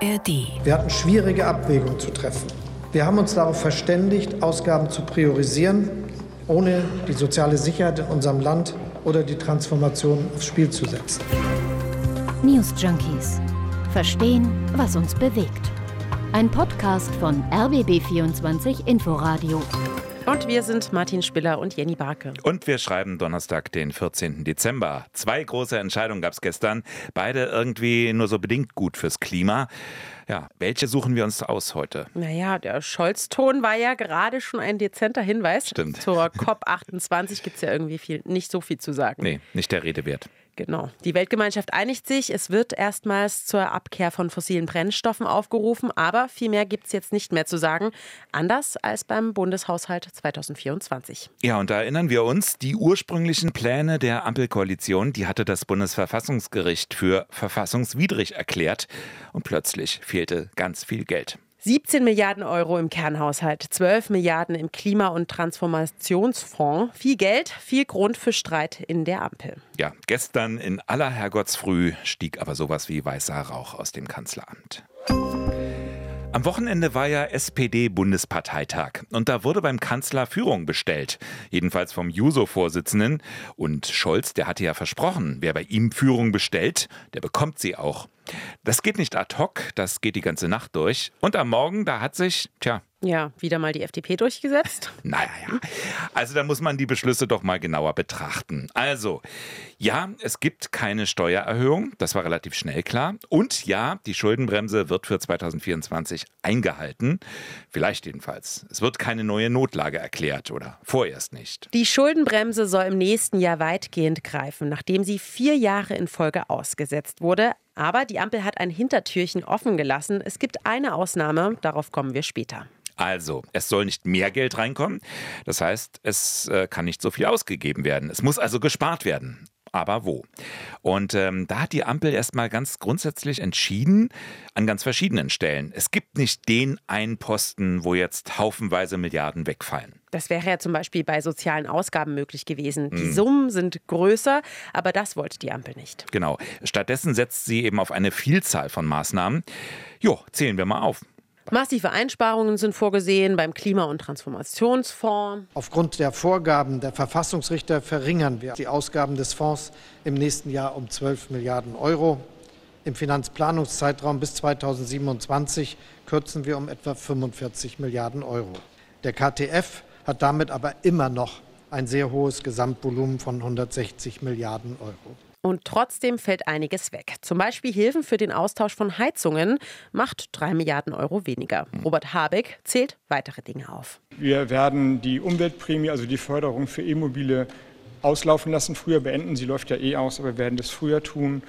ARD. Wir hatten schwierige Abwägungen zu treffen. Wir haben uns darauf verständigt, Ausgaben zu priorisieren, ohne die soziale Sicherheit in unserem Land oder die Transformation aufs Spiel zu setzen. News Junkies. Verstehen, was uns bewegt. Ein Podcast von RBB24 Inforadio. Und wir sind Martin Spiller und Jenny Barke. Und wir schreiben Donnerstag, den 14. Dezember. Zwei große Entscheidungen gab es gestern. Beide irgendwie nur so bedingt gut fürs Klima. Ja, welche suchen wir uns aus heute? Naja, der Scholz-Ton war ja gerade schon ein dezenter Hinweis. Stimmt. Zur COP28 gibt es ja irgendwie viel, nicht so viel zu sagen. Nee, nicht der Rede wert. Genau. Die Weltgemeinschaft einigt sich. Es wird erstmals zur Abkehr von fossilen Brennstoffen aufgerufen, aber viel mehr gibt es jetzt nicht mehr zu sagen. Anders als beim Bundeshaushalt 2024. Ja, und da erinnern wir uns, die ursprünglichen Pläne der Ampelkoalition, die hatte das Bundesverfassungsgericht für verfassungswidrig erklärt. Und plötzlich fehlte ganz viel Geld. 17 Milliarden Euro im Kernhaushalt, 12 Milliarden im Klima- und Transformationsfonds. Viel Geld, viel Grund für Streit in der Ampel. Ja, gestern in aller Herrgottsfrüh stieg aber sowas wie weißer Rauch aus dem Kanzleramt. Am Wochenende war ja SPD-Bundesparteitag und da wurde beim Kanzler Führung bestellt. Jedenfalls vom Juso-Vorsitzenden. Und Scholz, der hatte ja versprochen, wer bei ihm Führung bestellt, der bekommt sie auch. Das geht nicht ad hoc, das geht die ganze Nacht durch. Und am Morgen, da hat sich, tja, ja, wieder mal die FDP durchgesetzt. Naja, ja. Also da muss man die Beschlüsse doch mal genauer betrachten. Also, ja, es gibt keine Steuererhöhung, das war relativ schnell klar. Und ja, die Schuldenbremse wird für 2024 eingehalten. Vielleicht jedenfalls. Es wird keine neue Notlage erklärt oder vorerst nicht. Die Schuldenbremse soll im nächsten Jahr weitgehend greifen, nachdem sie vier Jahre in Folge ausgesetzt wurde. Aber die Ampel hat ein Hintertürchen offen gelassen. Es gibt eine Ausnahme, darauf kommen wir später. Also, es soll nicht mehr Geld reinkommen. Das heißt, es äh, kann nicht so viel ausgegeben werden. Es muss also gespart werden. Aber wo? Und ähm, da hat die Ampel erstmal ganz grundsätzlich entschieden, an ganz verschiedenen Stellen. Es gibt nicht den einen Posten, wo jetzt haufenweise Milliarden wegfallen. Das wäre ja zum Beispiel bei sozialen Ausgaben möglich gewesen. Die mhm. Summen sind größer, aber das wollte die Ampel nicht. Genau. Stattdessen setzt sie eben auf eine Vielzahl von Maßnahmen. Jo, zählen wir mal auf. Massive Einsparungen sind vorgesehen beim Klima- und Transformationsfonds. Aufgrund der Vorgaben der Verfassungsrichter verringern wir die Ausgaben des Fonds im nächsten Jahr um 12 Milliarden Euro. Im Finanzplanungszeitraum bis 2027 kürzen wir um etwa 45 Milliarden Euro. Der KTF hat damit aber immer noch ein sehr hohes Gesamtvolumen von 160 Milliarden Euro. Und trotzdem fällt einiges weg. Zum Beispiel Hilfen für den Austausch von Heizungen macht drei Milliarden Euro weniger. Robert Habeck zählt weitere Dinge auf. Wir werden die Umweltprämie, also die Förderung für E-Mobile, auslaufen lassen. Früher beenden. Sie läuft ja eh aus, aber wir werden das früher tun.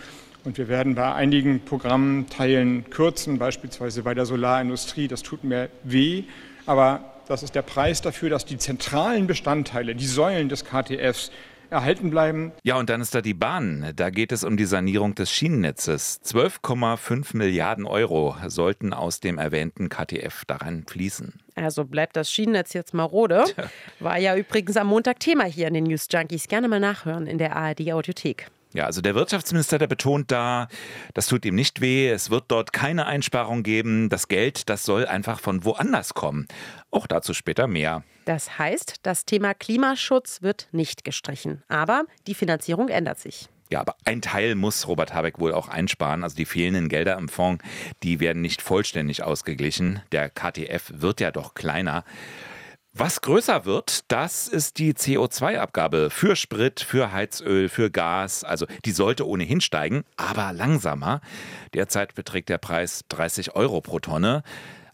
Und wir werden bei einigen Programmteilen kürzen, beispielsweise bei der Solarindustrie. Das tut mir weh, aber das ist der Preis dafür, dass die zentralen Bestandteile, die Säulen des KTFs, erhalten bleiben. Ja, und dann ist da die Bahn. Da geht es um die Sanierung des Schienennetzes. 12,5 Milliarden Euro sollten aus dem erwähnten KTF daran fließen. Also bleibt das Schienennetz jetzt marode. War ja übrigens am Montag Thema hier in den News Junkies. Gerne mal nachhören in der ARD Audiothek. Ja, also der Wirtschaftsminister, der betont da, das tut ihm nicht weh, es wird dort keine Einsparung geben, das Geld, das soll einfach von woanders kommen. Auch dazu später mehr. Das heißt, das Thema Klimaschutz wird nicht gestrichen, aber die Finanzierung ändert sich. Ja, aber ein Teil muss Robert Habeck wohl auch einsparen. Also die fehlenden Gelder im Fonds, die werden nicht vollständig ausgeglichen. Der KTF wird ja doch kleiner. Was größer wird, das ist die CO2-Abgabe für Sprit, für Heizöl, für Gas. Also die sollte ohnehin steigen, aber langsamer. Derzeit beträgt der Preis 30 Euro pro Tonne.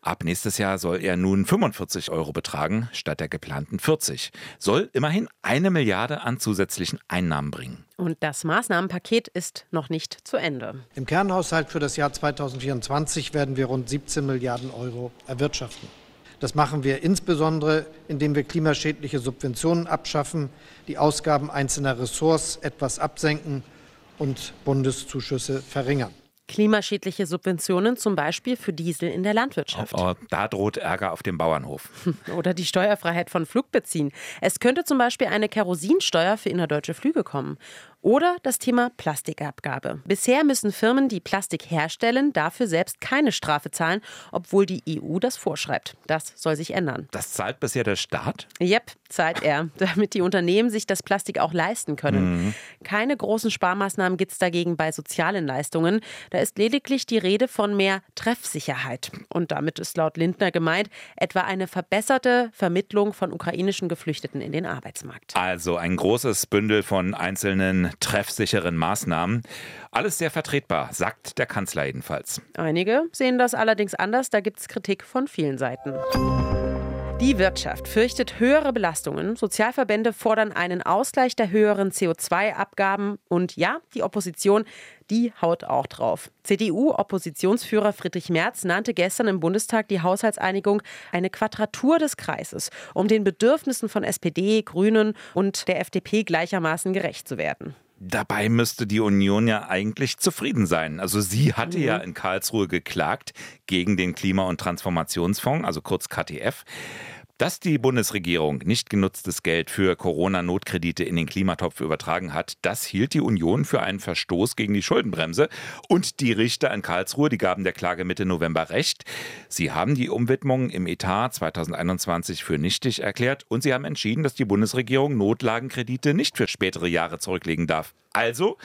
Ab nächstes Jahr soll er nun 45 Euro betragen, statt der geplanten 40. Soll immerhin eine Milliarde an zusätzlichen Einnahmen bringen. Und das Maßnahmenpaket ist noch nicht zu Ende. Im Kernhaushalt für das Jahr 2024 werden wir rund 17 Milliarden Euro erwirtschaften. Das machen wir insbesondere, indem wir klimaschädliche Subventionen abschaffen, die Ausgaben einzelner Ressorts etwas absenken und Bundeszuschüsse verringern. Klimaschädliche Subventionen zum Beispiel für Diesel in der Landwirtschaft. Oh, oh, da droht Ärger auf dem Bauernhof. Oder die Steuerfreiheit von Flugbenzin. Es könnte zum Beispiel eine Kerosinsteuer für innerdeutsche Flüge kommen. Oder das Thema Plastikabgabe. Bisher müssen Firmen, die Plastik herstellen, dafür selbst keine Strafe zahlen, obwohl die EU das vorschreibt. Das soll sich ändern. Das zahlt bisher der Staat? Yep, zahlt er, damit die Unternehmen sich das Plastik auch leisten können. Mhm. Keine großen Sparmaßnahmen gibt es dagegen bei sozialen Leistungen. Da ist lediglich die Rede von mehr Treffsicherheit. Und damit ist laut Lindner gemeint etwa eine verbesserte Vermittlung von ukrainischen Geflüchteten in den Arbeitsmarkt. Also ein großes Bündel von einzelnen treffsicheren Maßnahmen. Alles sehr vertretbar, sagt der Kanzler jedenfalls. Einige sehen das allerdings anders. Da gibt es Kritik von vielen Seiten. Die Wirtschaft fürchtet höhere Belastungen. Sozialverbände fordern einen Ausgleich der höheren CO2-Abgaben. Und ja, die Opposition, die haut auch drauf. CDU-Oppositionsführer Friedrich Merz nannte gestern im Bundestag die Haushaltseinigung eine Quadratur des Kreises, um den Bedürfnissen von SPD, Grünen und der FDP gleichermaßen gerecht zu werden. Dabei müsste die Union ja eigentlich zufrieden sein. Also sie hatte mhm. ja in Karlsruhe geklagt gegen den Klima- und Transformationsfonds, also kurz KTF. Dass die Bundesregierung nicht genutztes Geld für Corona-Notkredite in den Klimatopf übertragen hat, das hielt die Union für einen Verstoß gegen die Schuldenbremse. Und die Richter in Karlsruhe, die gaben der Klage Mitte November recht. Sie haben die Umwidmung im Etat 2021 für nichtig erklärt und sie haben entschieden, dass die Bundesregierung Notlagenkredite nicht für spätere Jahre zurücklegen darf. Also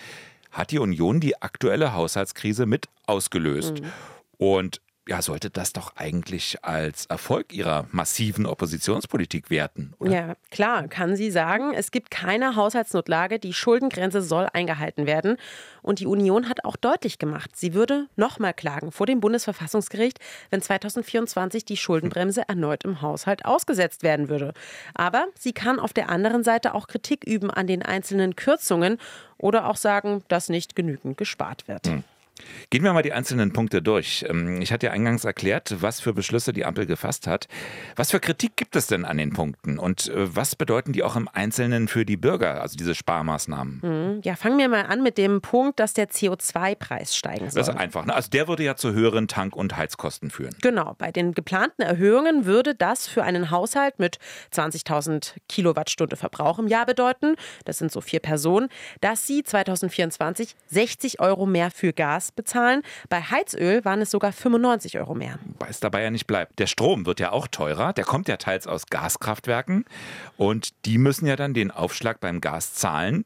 hat die Union die aktuelle Haushaltskrise mit ausgelöst. Mhm. Und ja, sollte das doch eigentlich als Erfolg ihrer massiven Oppositionspolitik werten, oder? Ja, klar, kann sie sagen. Es gibt keine Haushaltsnotlage, die Schuldengrenze soll eingehalten werden. Und die Union hat auch deutlich gemacht, sie würde nochmal klagen vor dem Bundesverfassungsgericht, wenn 2024 die Schuldenbremse erneut im Haushalt ausgesetzt werden würde. Aber sie kann auf der anderen Seite auch Kritik üben an den einzelnen Kürzungen oder auch sagen, dass nicht genügend gespart wird. Hm. Gehen wir mal die einzelnen Punkte durch. Ähm, ich hatte ja eingangs erklärt, was für Beschlüsse die Ampel gefasst hat. Was für Kritik gibt es denn an den Punkten und äh, was bedeuten die auch im Einzelnen für die Bürger, also diese Sparmaßnahmen? Hm, ja, fangen wir mal an mit dem Punkt, dass der CO2-Preis steigen soll. Das ist einfach. Ne? Also der würde ja zu höheren Tank- und Heizkosten führen. Genau. Bei den geplanten Erhöhungen würde das für einen Haushalt mit 20.000 Kilowattstunde Verbrauch im Jahr bedeuten, das sind so vier Personen, dass sie 2024 60 Euro mehr für Gas bezahlen. Bei Heizöl waren es sogar 95 Euro mehr. Weil es dabei ja nicht bleibt. Der Strom wird ja auch teurer. Der kommt ja teils aus Gaskraftwerken. Und die müssen ja dann den Aufschlag beim Gas zahlen.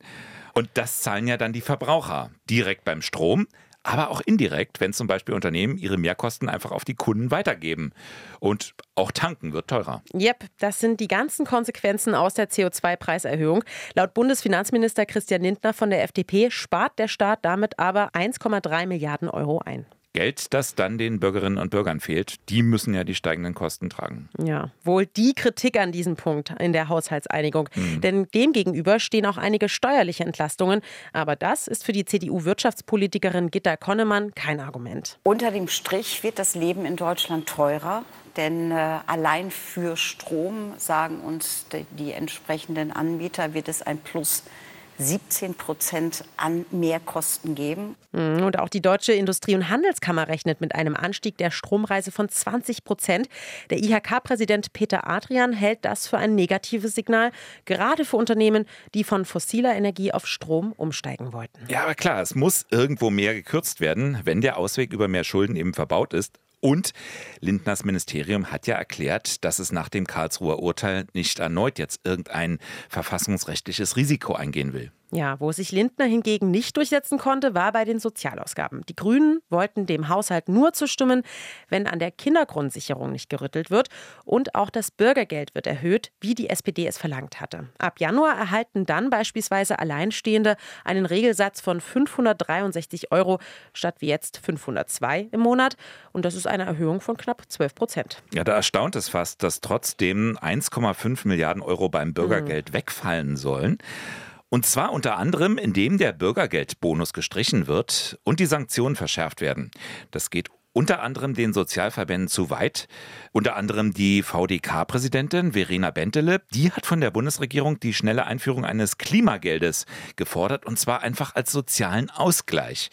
Und das zahlen ja dann die Verbraucher direkt beim Strom aber auch indirekt, wenn zum Beispiel Unternehmen ihre Mehrkosten einfach auf die Kunden weitergeben. Und auch tanken wird teurer. Yep, das sind die ganzen Konsequenzen aus der CO2-Preiserhöhung. Laut Bundesfinanzminister Christian Lindner von der FDP spart der Staat damit aber 1,3 Milliarden Euro ein. Geld, das dann den Bürgerinnen und Bürgern fehlt, die müssen ja die steigenden Kosten tragen. Ja, wohl die Kritik an diesem Punkt in der Haushaltseinigung. Mhm. Denn demgegenüber stehen auch einige steuerliche Entlastungen. Aber das ist für die CDU-Wirtschaftspolitikerin Gitta Konnemann kein Argument. Unter dem Strich wird das Leben in Deutschland teurer. Denn äh, allein für Strom, sagen uns die, die entsprechenden Anbieter, wird es ein Plus 17 Prozent an Mehrkosten geben. Mhm, und auch die Deutsche Industrie- und Handelskammer rechnet mit einem Anstieg der Stromreise von 20 Prozent. Der IHK-Präsident Peter Adrian hält das für ein negatives Signal, gerade für Unternehmen, die von fossiler Energie auf Strom umsteigen wollten. Ja, aber klar, es muss irgendwo mehr gekürzt werden, wenn der Ausweg über mehr Schulden eben verbaut ist. Und Lindners Ministerium hat ja erklärt, dass es nach dem Karlsruher Urteil nicht erneut jetzt irgendein verfassungsrechtliches Risiko eingehen will. Ja, wo sich Lindner hingegen nicht durchsetzen konnte, war bei den Sozialausgaben. Die Grünen wollten dem Haushalt nur zustimmen, wenn an der Kindergrundsicherung nicht gerüttelt wird. Und auch das Bürgergeld wird erhöht, wie die SPD es verlangt hatte. Ab Januar erhalten dann beispielsweise Alleinstehende einen Regelsatz von 563 Euro statt wie jetzt 502 im Monat. Und das ist eine Erhöhung von knapp 12 Prozent. Ja, da erstaunt es fast, dass trotzdem 1,5 Milliarden Euro beim Bürgergeld mhm. wegfallen sollen. Und zwar unter anderem, indem der Bürgergeldbonus gestrichen wird und die Sanktionen verschärft werden. Das geht unter anderem den Sozialverbänden zu weit. Unter anderem die VDK-Präsidentin Verena Bentele, die hat von der Bundesregierung die schnelle Einführung eines Klimageldes gefordert und zwar einfach als sozialen Ausgleich.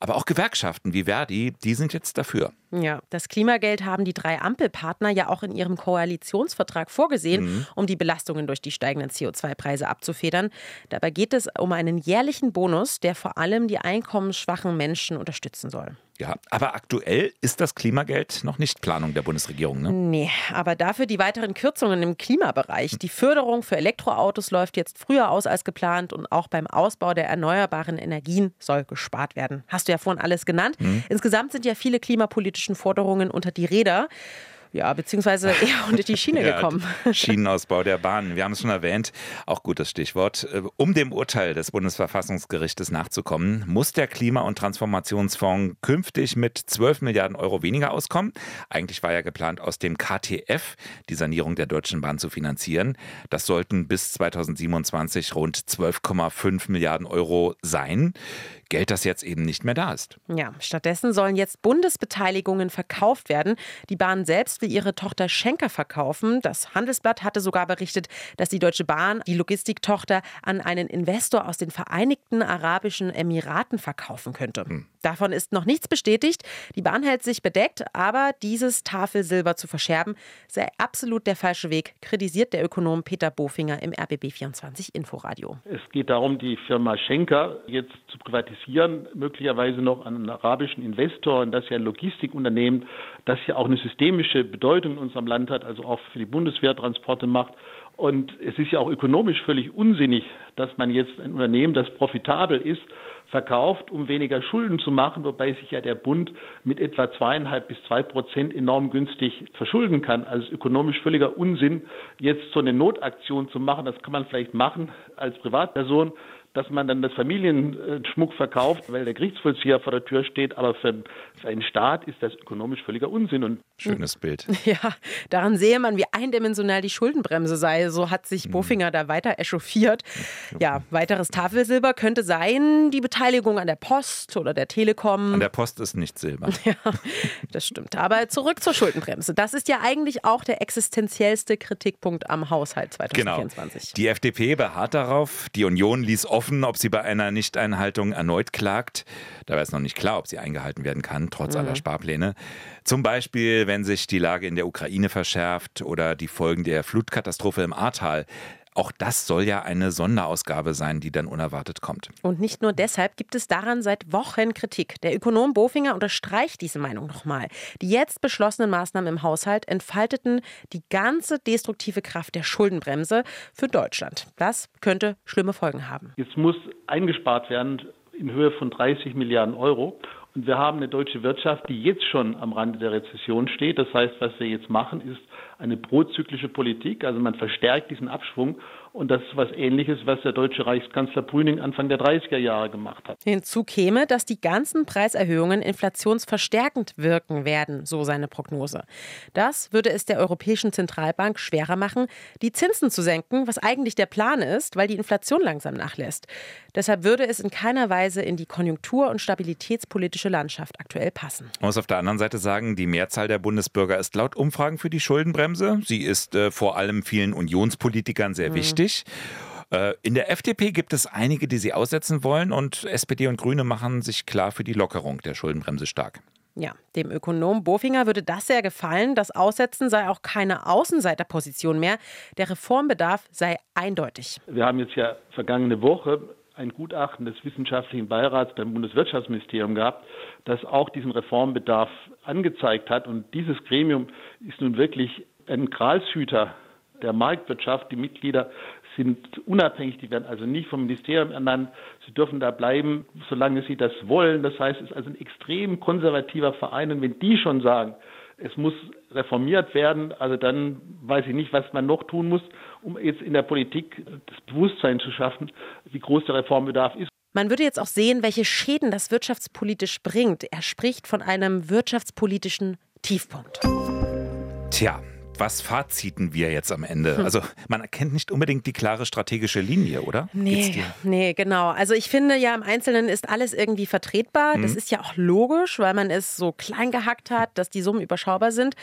Aber auch Gewerkschaften wie Verdi, die sind jetzt dafür. Ja, das Klimageld haben die drei Ampelpartner ja auch in ihrem Koalitionsvertrag vorgesehen, mhm. um die Belastungen durch die steigenden CO2-Preise abzufedern. Dabei geht es um einen jährlichen Bonus, der vor allem die einkommensschwachen Menschen unterstützen soll. Ja, aber aktuell ist das Klimageld noch nicht Planung der Bundesregierung, ne? Nee, aber dafür die weiteren Kürzungen im Klimabereich. Die Förderung für Elektroautos läuft jetzt früher aus als geplant und auch beim Ausbau der erneuerbaren Energien soll gespart werden. Hast du ja vorhin alles genannt. Mhm. Insgesamt sind ja viele klimapolitischen Forderungen unter die Räder ja, beziehungsweise eher unter die Schiene ja, gekommen. Schienenausbau der Bahn. Wir haben es schon erwähnt, auch gutes Stichwort. Äh, um dem Urteil des Bundesverfassungsgerichtes nachzukommen, muss der Klima- und Transformationsfonds künftig mit 12 Milliarden Euro weniger auskommen. Eigentlich war ja geplant, aus dem KTF die Sanierung der Deutschen Bahn zu finanzieren. Das sollten bis 2027 rund 12,5 Milliarden Euro sein. Geld, das jetzt eben nicht mehr da ist. Ja, stattdessen sollen jetzt Bundesbeteiligungen verkauft werden. Die Bahn selbst will ihre Tochter Schenker verkaufen. Das Handelsblatt hatte sogar berichtet, dass die Deutsche Bahn die Logistiktochter an einen Investor aus den Vereinigten Arabischen Emiraten verkaufen könnte. Hm. Davon ist noch nichts bestätigt. Die Bahn hält sich bedeckt, aber dieses Tafelsilber zu verscherben sei absolut der falsche Weg, kritisiert der Ökonom Peter Bofinger im RBB24 Inforadio. Es geht darum, die Firma Schenker jetzt zu privatisieren, möglicherweise noch an einen arabischen Investor, und das ist ja ein Logistikunternehmen, das ja auch eine systemische Bedeutung in unserem Land hat, also auch für die Bundeswehr Transporte macht. Und es ist ja auch ökonomisch völlig unsinnig, dass man jetzt ein Unternehmen, das profitabel ist, verkauft, um weniger Schulden zu machen, wobei sich ja der Bund mit etwa zweieinhalb bis zwei Prozent enorm günstig verschulden kann. Also ökonomisch völliger Unsinn, jetzt so eine Notaktion zu machen. Das kann man vielleicht machen als Privatperson, dass man dann das Familienschmuck verkauft, weil der Gerichtsvollzieher vor der Tür steht. Aber für, für einen Staat ist das ökonomisch völliger Unsinn. Und Schönes Bild. Ja, daran sehe man, wie eindimensional die Schuldenbremse sei. So hat sich mhm. Bofinger da weiter echauffiert. Ja, weiteres Tafelsilber könnte sein die Beteiligung an der Post oder der Telekom. An der Post ist nicht Silber. Ja, das stimmt. Aber zurück zur Schuldenbremse. Das ist ja eigentlich auch der existenziellste Kritikpunkt am Haushalt 2024. Genau. Die FDP beharrt darauf. Die Union ließ offen offen, ob sie bei einer Nichteinhaltung erneut klagt. Dabei ist noch nicht klar, ob sie eingehalten werden kann, trotz mhm. aller Sparpläne. Zum Beispiel, wenn sich die Lage in der Ukraine verschärft oder die Folgen der Flutkatastrophe im Ahrtal. Auch das soll ja eine Sonderausgabe sein, die dann unerwartet kommt. Und nicht nur deshalb gibt es daran seit Wochen Kritik. Der Ökonom Bofinger unterstreicht diese Meinung nochmal. Die jetzt beschlossenen Maßnahmen im Haushalt entfalteten die ganze destruktive Kraft der Schuldenbremse für Deutschland. Das könnte schlimme Folgen haben. Jetzt muss eingespart werden in Höhe von 30 Milliarden Euro. Und wir haben eine deutsche Wirtschaft, die jetzt schon am Rande der Rezession steht. Das heißt, was wir jetzt machen, ist eine prozyklische Politik. Also man verstärkt diesen Abschwung und das ist was Ähnliches, was der deutsche Reichskanzler Brüning Anfang der 30er Jahre gemacht hat. Hinzu käme, dass die ganzen Preiserhöhungen inflationsverstärkend wirken werden, so seine Prognose. Das würde es der Europäischen Zentralbank schwerer machen, die Zinsen zu senken, was eigentlich der Plan ist, weil die Inflation langsam nachlässt. Deshalb würde es in keiner Weise in die konjunktur- und stabilitätspolitische Landschaft aktuell passen. Man muss auf der anderen Seite sagen, die Mehrzahl der Bundesbürger ist laut Umfragen für die Schuldenbremse. Sie ist äh, vor allem vielen Unionspolitikern sehr mhm. wichtig wichtig. Äh, in der FDP gibt es einige, die sie aussetzen wollen und SPD und Grüne machen sich klar für die Lockerung der Schuldenbremse stark. Ja, dem Ökonom Bofinger würde das sehr gefallen. Das Aussetzen sei auch keine Außenseiterposition mehr. Der Reformbedarf sei eindeutig. Wir haben jetzt ja vergangene Woche ein Gutachten des wissenschaftlichen Beirats beim Bundeswirtschaftsministerium gehabt, das auch diesen Reformbedarf angezeigt hat. Und dieses Gremium ist nun wirklich ein Gralshüter der Marktwirtschaft. Die Mitglieder sind unabhängig, die werden also nicht vom Ministerium ernannt. Sie dürfen da bleiben, solange sie das wollen. Das heißt, es ist also ein extrem konservativer Verein. Und wenn die schon sagen, es muss reformiert werden, also dann weiß ich nicht, was man noch tun muss, um jetzt in der Politik das Bewusstsein zu schaffen, wie groß der Reformbedarf ist. Man würde jetzt auch sehen, welche Schäden das wirtschaftspolitisch bringt. Er spricht von einem wirtschaftspolitischen Tiefpunkt. Tja, was faziten wir jetzt am Ende? Hm. Also man erkennt nicht unbedingt die klare strategische Linie, oder? Nee, nee, genau. Also ich finde ja im Einzelnen ist alles irgendwie vertretbar. Mhm. Das ist ja auch logisch, weil man es so klein gehackt hat, dass die Summen überschaubar sind.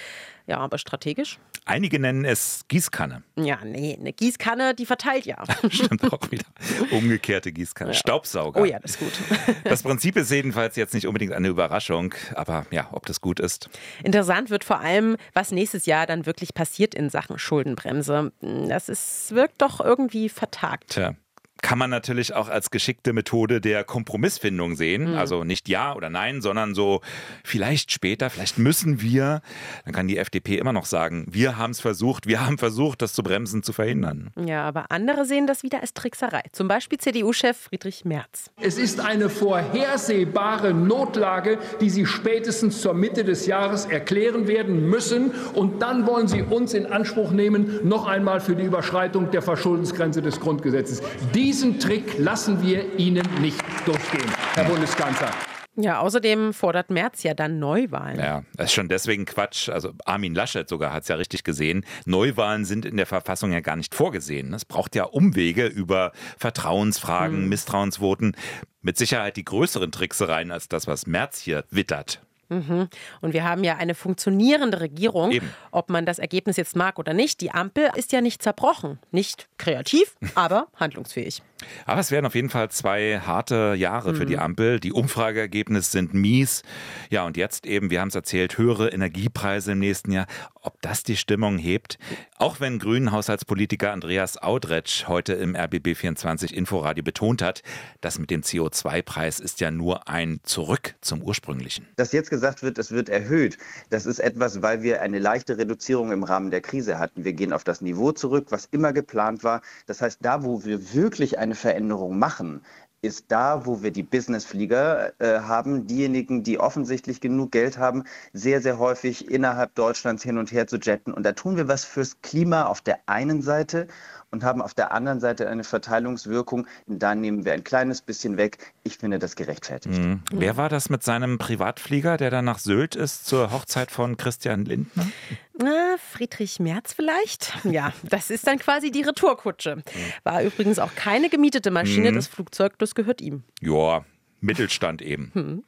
Ja, aber strategisch? Einige nennen es Gießkanne. Ja, nee, eine Gießkanne, die verteilt ja. Stimmt auch wieder. Umgekehrte Gießkanne. Ja. Staubsauger. Oh ja, das ist gut. Das Prinzip ist jedenfalls jetzt nicht unbedingt eine Überraschung, aber ja, ob das gut ist. Interessant wird vor allem, was nächstes Jahr dann wirklich passiert in Sachen Schuldenbremse. Das ist, wirkt doch irgendwie vertagt. Tja, kann man natürlich auch als geschickte Methode der Kompromissfindung sehen. Mhm. Also nicht ja oder nein, sondern so vielleicht später, vielleicht müssen wir. Dann kann die FDP immer noch sagen, wir haben es versucht, wir haben versucht, das zu bremsen, zu verhindern. Ja, aber andere sehen das wieder als Trickserei. Zum Beispiel CDU-Chef Friedrich Merz. Es ist eine vorhersehbare Notlage, die Sie spätestens zur Mitte des Jahres erklären werden müssen. Und dann wollen Sie uns in Anspruch nehmen, noch einmal für die Überschreitung der Verschuldensgrenze des Grundgesetzes. Die diesen Trick lassen wir Ihnen nicht durchgehen, Herr Bundeskanzler. Ja, außerdem fordert Merz ja dann Neuwahlen. Ja, das ist schon deswegen Quatsch. Also Armin Laschet sogar hat es ja richtig gesehen. Neuwahlen sind in der Verfassung ja gar nicht vorgesehen. Es braucht ja Umwege über Vertrauensfragen, hm. Misstrauensvoten. Mit Sicherheit die größeren Tricksereien als das, was Merz hier wittert. Mhm. Und wir haben ja eine funktionierende Regierung, Eben. ob man das Ergebnis jetzt mag oder nicht. Die Ampel ist ja nicht zerbrochen, nicht kreativ, aber handlungsfähig. Aber es werden auf jeden Fall zwei harte Jahre mhm. für die mhm. Ampel. Die Umfrageergebnisse sind mies. Ja, und jetzt eben, wir haben es erzählt, höhere Energiepreise im nächsten Jahr. Ob das die Stimmung hebt? Auch wenn grünen Haushaltspolitiker Andreas Audretsch heute im RBB24 Inforadio betont hat, das mit dem CO2-Preis ist ja nur ein Zurück zum ursprünglichen. Dass jetzt gesagt wird, es wird erhöht, das ist etwas, weil wir eine leichte Reduzierung im Rahmen der Krise hatten. Wir gehen auf das Niveau zurück, was immer geplant war. Das heißt, da, wo wir wirklich ein eine Veränderung machen, ist da, wo wir die Businessflieger äh, haben, diejenigen, die offensichtlich genug Geld haben, sehr, sehr häufig innerhalb Deutschlands hin und her zu jetten. Und da tun wir was fürs Klima auf der einen Seite und haben auf der anderen Seite eine Verteilungswirkung. Da nehmen wir ein kleines bisschen weg. Ich finde das gerechtfertigt. Mhm. Wer war das mit seinem Privatflieger, der dann nach Sylt ist zur Hochzeit von Christian Lindner? Na, Friedrich Merz vielleicht? Ja, das ist dann quasi die Retourkutsche. War übrigens auch keine gemietete Maschine. Mhm. Das Flugzeug, das gehört ihm. Ja, Mittelstand eben. Hm.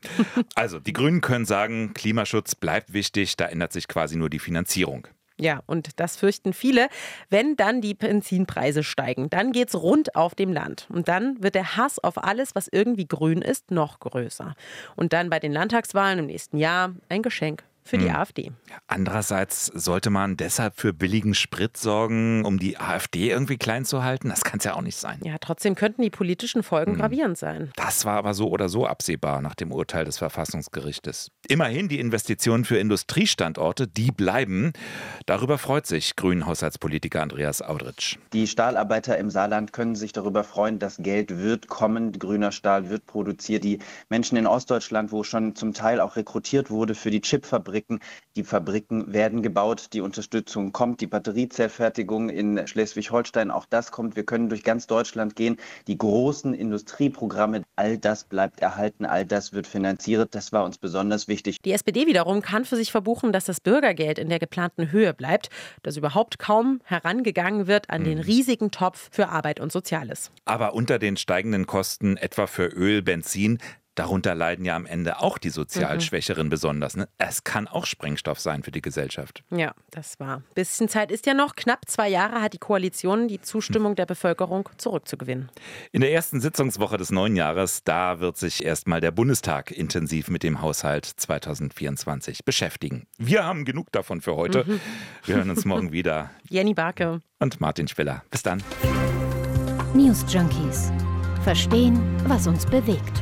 Also, die Grünen können sagen, Klimaschutz bleibt wichtig, da ändert sich quasi nur die Finanzierung. Ja, und das fürchten viele. Wenn dann die Benzinpreise steigen, dann geht es rund auf dem Land. Und dann wird der Hass auf alles, was irgendwie grün ist, noch größer. Und dann bei den Landtagswahlen im nächsten Jahr ein Geschenk für die hm. AfD. Andererseits sollte man deshalb für billigen Sprit sorgen, um die AfD irgendwie klein zu halten? Das kann es ja auch nicht sein. Ja, trotzdem könnten die politischen Folgen hm. gravierend sein. Das war aber so oder so absehbar nach dem Urteil des Verfassungsgerichtes. Immerhin die Investitionen für Industriestandorte, die bleiben. Darüber freut sich Grünen-Haushaltspolitiker Andreas Audritsch. Die Stahlarbeiter im Saarland können sich darüber freuen, dass Geld wird kommen, grüner Stahl wird produziert. Die Menschen in Ostdeutschland, wo schon zum Teil auch rekrutiert wurde für die Chipfabrik, Fabriken. Die Fabriken werden gebaut, die Unterstützung kommt, die Batteriezellfertigung in Schleswig-Holstein, auch das kommt. Wir können durch ganz Deutschland gehen. Die großen Industrieprogramme, all das bleibt erhalten, all das wird finanziert. Das war uns besonders wichtig. Die SPD wiederum kann für sich verbuchen, dass das Bürgergeld in der geplanten Höhe bleibt, dass überhaupt kaum herangegangen wird an den hm. riesigen Topf für Arbeit und Soziales. Aber unter den steigenden Kosten etwa für Öl, Benzin, Darunter leiden ja am Ende auch die sozial mhm. Schwächeren besonders. Ne? Es kann auch Sprengstoff sein für die Gesellschaft. Ja, das war. Bisschen Zeit ist ja noch. Knapp zwei Jahre hat die Koalition die Zustimmung der Bevölkerung zurückzugewinnen. In der ersten Sitzungswoche des neuen Jahres, da wird sich erstmal der Bundestag intensiv mit dem Haushalt 2024 beschäftigen. Wir haben genug davon für heute. Mhm. Wir hören uns morgen wieder. Jenny Barke. Und Martin Spiller. Bis dann. News Junkies. Verstehen, was uns bewegt.